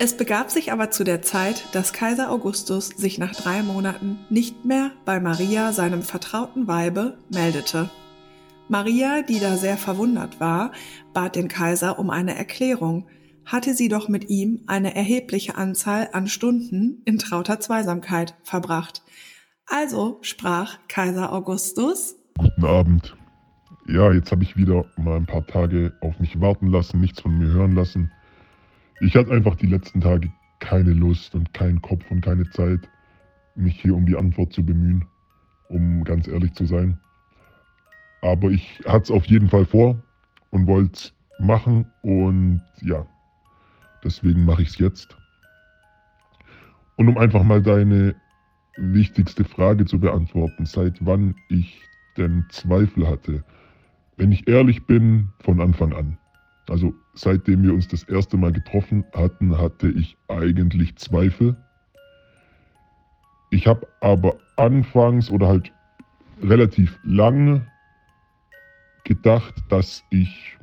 Es begab sich aber zu der Zeit, dass Kaiser Augustus sich nach drei Monaten nicht mehr bei Maria, seinem vertrauten Weibe, meldete. Maria, die da sehr verwundert war, bat den Kaiser um eine Erklärung, hatte sie doch mit ihm eine erhebliche Anzahl an Stunden in trauter Zweisamkeit verbracht. Also sprach Kaiser Augustus Guten Abend. Ja, jetzt habe ich wieder mal ein paar Tage auf mich warten lassen, nichts von mir hören lassen. Ich hatte einfach die letzten Tage keine Lust und keinen Kopf und keine Zeit, mich hier um die Antwort zu bemühen, um ganz ehrlich zu sein. Aber ich hatte es auf jeden Fall vor und wollte es machen und ja, deswegen mache ich es jetzt. Und um einfach mal deine wichtigste Frage zu beantworten, seit wann ich denn Zweifel hatte, wenn ich ehrlich bin, von Anfang an. Also seitdem wir uns das erste Mal getroffen hatten, hatte ich eigentlich Zweifel. Ich habe aber anfangs oder halt relativ lange gedacht, dass ich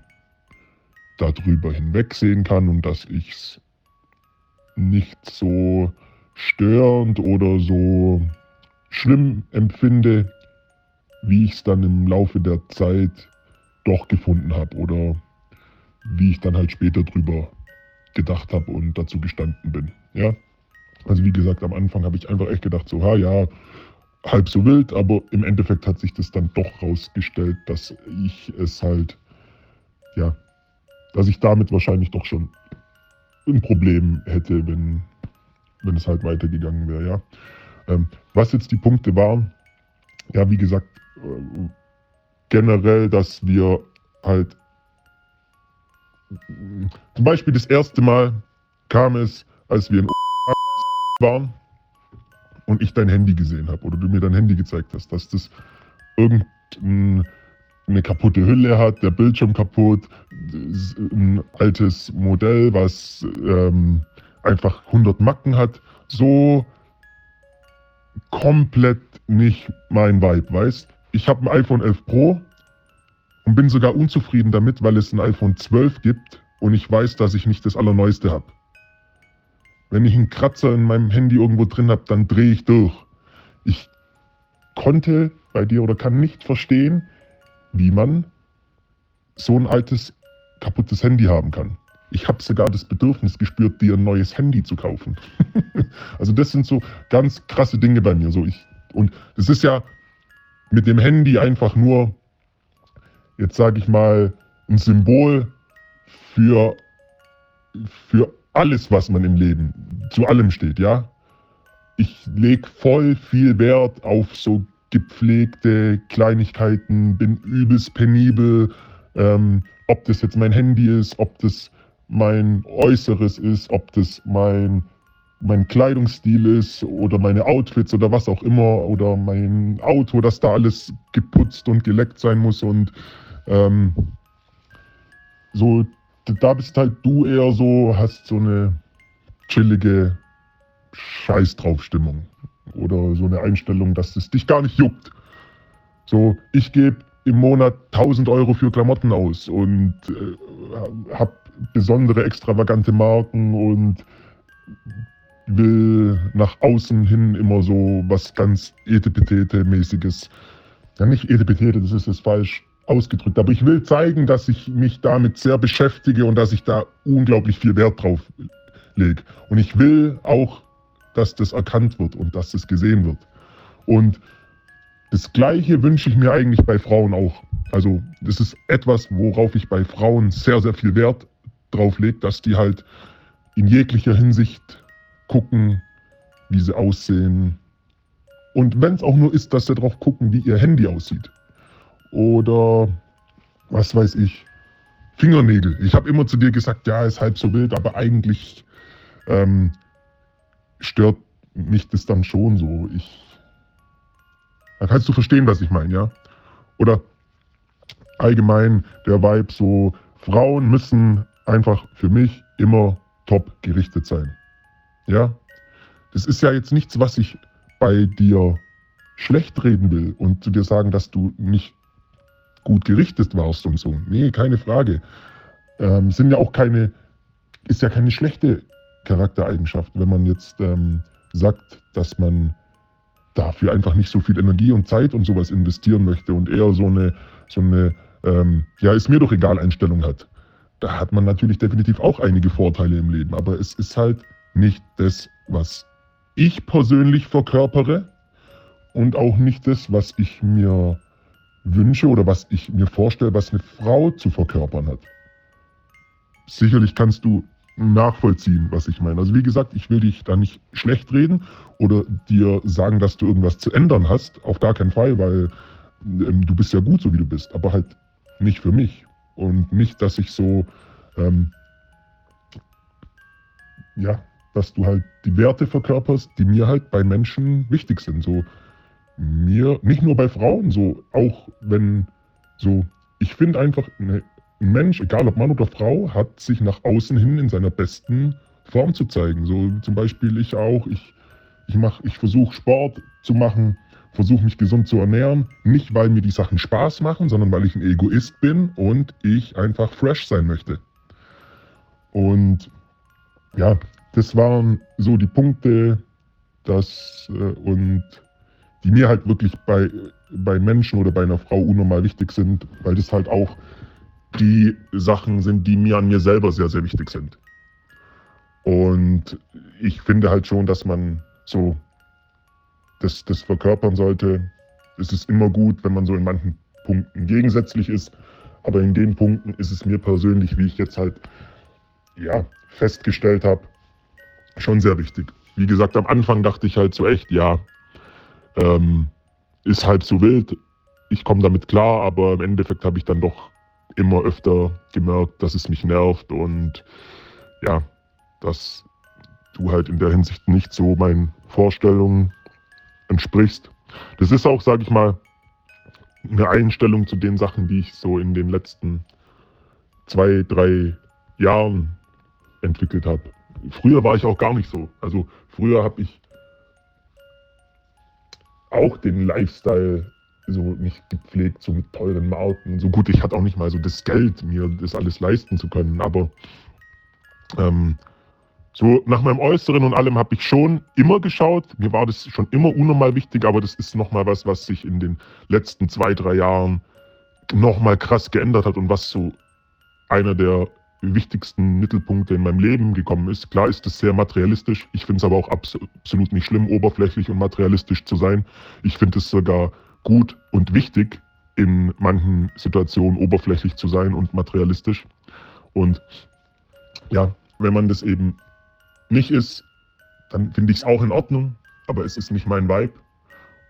darüber hinwegsehen kann und dass ich es nicht so störend oder so schlimm empfinde, wie ich es dann im Laufe der Zeit doch gefunden habe oder wie ich dann halt später drüber gedacht habe und dazu gestanden bin. Ja, also wie gesagt, am Anfang habe ich einfach echt gedacht, so, ha ja, halb so wild, aber im Endeffekt hat sich das dann doch rausgestellt, dass ich es halt, ja, dass ich damit wahrscheinlich doch schon ein Problem hätte, wenn, wenn es halt weitergegangen wäre, ja. Ähm, was jetzt die Punkte waren, ja, wie gesagt, äh, generell, dass wir halt zum Beispiel das erste Mal kam es, als wir in waren und ich dein Handy gesehen habe oder du mir dein Handy gezeigt hast, dass das irgendeine kaputte Hülle hat, der Bildschirm kaputt, ein altes Modell, was ähm, einfach 100 Macken hat, so komplett nicht mein Vibe, weißt? Ich habe ein iPhone 11 Pro und bin sogar unzufrieden damit, weil es ein iPhone 12 gibt und ich weiß, dass ich nicht das allerneueste habe. Wenn ich einen Kratzer in meinem Handy irgendwo drin habe, dann drehe ich durch. Ich konnte bei dir oder kann nicht verstehen, wie man so ein altes, kaputtes Handy haben kann. Ich habe sogar das Bedürfnis gespürt, dir ein neues Handy zu kaufen. also das sind so ganz krasse Dinge bei mir. So ich, und es ist ja mit dem Handy einfach nur jetzt sage ich mal, ein Symbol für, für alles, was man im Leben, zu allem steht, ja. Ich lege voll viel Wert auf so gepflegte Kleinigkeiten, bin übelst penibel, ähm, ob das jetzt mein Handy ist, ob das mein Äußeres ist, ob das mein mein Kleidungsstil ist oder meine Outfits oder was auch immer oder mein Auto, dass da alles geputzt und geleckt sein muss und ähm, so, da bist halt du eher so, hast so eine chillige Scheiß drauf Stimmung oder so eine Einstellung, dass es dich gar nicht juckt. So, ich gebe im Monat 1000 Euro für Klamotten aus und äh, habe besondere extravagante Marken und will nach außen hin immer so was ganz Etepetete-mäßiges. Ja, nicht Etepetete, das ist jetzt falsch ausgedrückt. Aber ich will zeigen, dass ich mich damit sehr beschäftige und dass ich da unglaublich viel Wert drauf lege. Und ich will auch, dass das erkannt wird und dass das gesehen wird. Und das Gleiche wünsche ich mir eigentlich bei Frauen auch. Also das ist etwas, worauf ich bei Frauen sehr, sehr viel Wert drauf lege, dass die halt in jeglicher Hinsicht gucken, wie sie aussehen. Und wenn es auch nur ist, dass sie darauf gucken, wie ihr Handy aussieht oder was weiß ich, Fingernägel. Ich habe immer zu dir gesagt, ja, ist halb so wild, aber eigentlich ähm, stört mich das dann schon so. Ich, dann kannst du verstehen, was ich meine, ja? Oder allgemein der Vibe so, Frauen müssen einfach für mich immer top gerichtet sein. Ja? Das ist ja jetzt nichts, was ich bei dir schlecht reden will und zu dir sagen, dass du nicht gut gerichtet warst und so. Nee, keine Frage. Ähm, sind ja auch keine, ist ja keine schlechte Charaktereigenschaft, wenn man jetzt ähm, sagt, dass man dafür einfach nicht so viel Energie und Zeit und sowas investieren möchte und eher so eine, so eine ähm, ja, ist mir doch egal Einstellung hat. Da hat man natürlich definitiv auch einige Vorteile im Leben, aber es ist halt nicht das, was ich persönlich verkörpere und auch nicht das, was ich mir wünsche oder was ich mir vorstelle, was eine Frau zu verkörpern hat. Sicherlich kannst du nachvollziehen, was ich meine. Also wie gesagt, ich will dich da nicht schlecht reden oder dir sagen, dass du irgendwas zu ändern hast. Auf gar keinen Fall, weil ähm, du bist ja gut, so wie du bist, aber halt nicht für mich. Und nicht, dass ich so, ähm, ja, dass du halt die Werte verkörperst, die mir halt bei Menschen wichtig sind. So mir, nicht nur bei Frauen, so auch wenn so, ich finde einfach, ne, ein Mensch, egal ob Mann oder Frau, hat sich nach außen hin in seiner besten Form zu zeigen. So zum Beispiel ich auch, ich, ich, ich versuche Sport zu machen, versuche mich gesund zu ernähren. Nicht, weil mir die Sachen Spaß machen, sondern weil ich ein Egoist bin und ich einfach fresh sein möchte. Und ja, das waren so die Punkte, das äh, und die mir halt wirklich bei, bei Menschen oder bei einer Frau unnormal wichtig sind, weil das halt auch die Sachen sind, die mir an mir selber sehr, sehr wichtig sind. Und ich finde halt schon, dass man so das, das verkörpern sollte. Es ist immer gut, wenn man so in manchen Punkten gegensätzlich ist. Aber in den Punkten ist es mir persönlich, wie ich jetzt halt ja, festgestellt habe, schon sehr wichtig. Wie gesagt, am Anfang dachte ich halt so echt, ja, ähm, ist halb so wild. Ich komme damit klar, aber im Endeffekt habe ich dann doch immer öfter gemerkt, dass es mich nervt und ja, dass du halt in der Hinsicht nicht so meinen Vorstellungen entsprichst. Das ist auch, sage ich mal, eine Einstellung zu den Sachen, die ich so in den letzten zwei, drei Jahren entwickelt habe. Früher war ich auch gar nicht so. Also früher habe ich auch den Lifestyle so nicht gepflegt, so mit teuren Marken. So gut, ich hatte auch nicht mal so das Geld, mir das alles leisten zu können. Aber ähm, so nach meinem Äußeren und allem habe ich schon immer geschaut. Mir war das schon immer unnormal wichtig, aber das ist nochmal was, was sich in den letzten zwei, drei Jahren nochmal krass geändert hat und was so einer der wichtigsten Mittelpunkte in meinem Leben gekommen ist. Klar ist es sehr materialistisch. Ich finde es aber auch absolut nicht schlimm, oberflächlich und materialistisch zu sein. Ich finde es sogar gut und wichtig, in manchen Situationen oberflächlich zu sein und materialistisch. Und ja, wenn man das eben nicht ist, dann finde ich es auch in Ordnung, aber es ist nicht mein Vibe.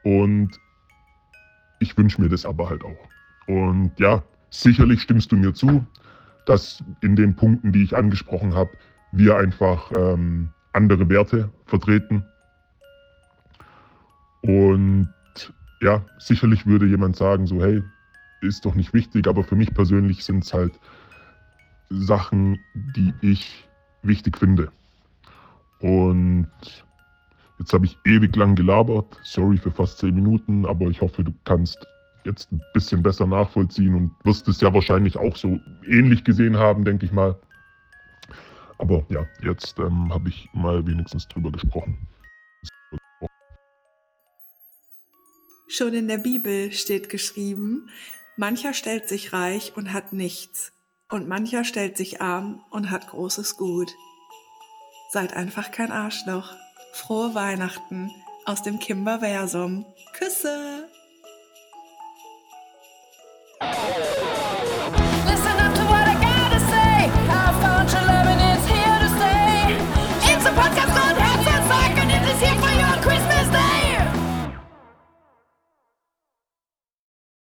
Und ich wünsche mir das aber halt auch. Und ja, sicherlich stimmst du mir zu, dass in den Punkten, die ich angesprochen habe, wir einfach ähm, andere Werte vertreten. Und ja, sicherlich würde jemand sagen, so, hey, ist doch nicht wichtig, aber für mich persönlich sind es halt Sachen, die ich wichtig finde. Und jetzt habe ich ewig lang gelabert, sorry für fast zehn Minuten, aber ich hoffe, du kannst jetzt ein bisschen besser nachvollziehen und wirst es ja wahrscheinlich auch so ähnlich gesehen haben, denke ich mal. Aber ja, jetzt ähm, habe ich mal wenigstens drüber gesprochen. Schon in der Bibel steht geschrieben, mancher stellt sich reich und hat nichts, und mancher stellt sich arm und hat großes Gut. Seid einfach kein Arschloch. Frohe Weihnachten aus dem Kimberversum. Küsse!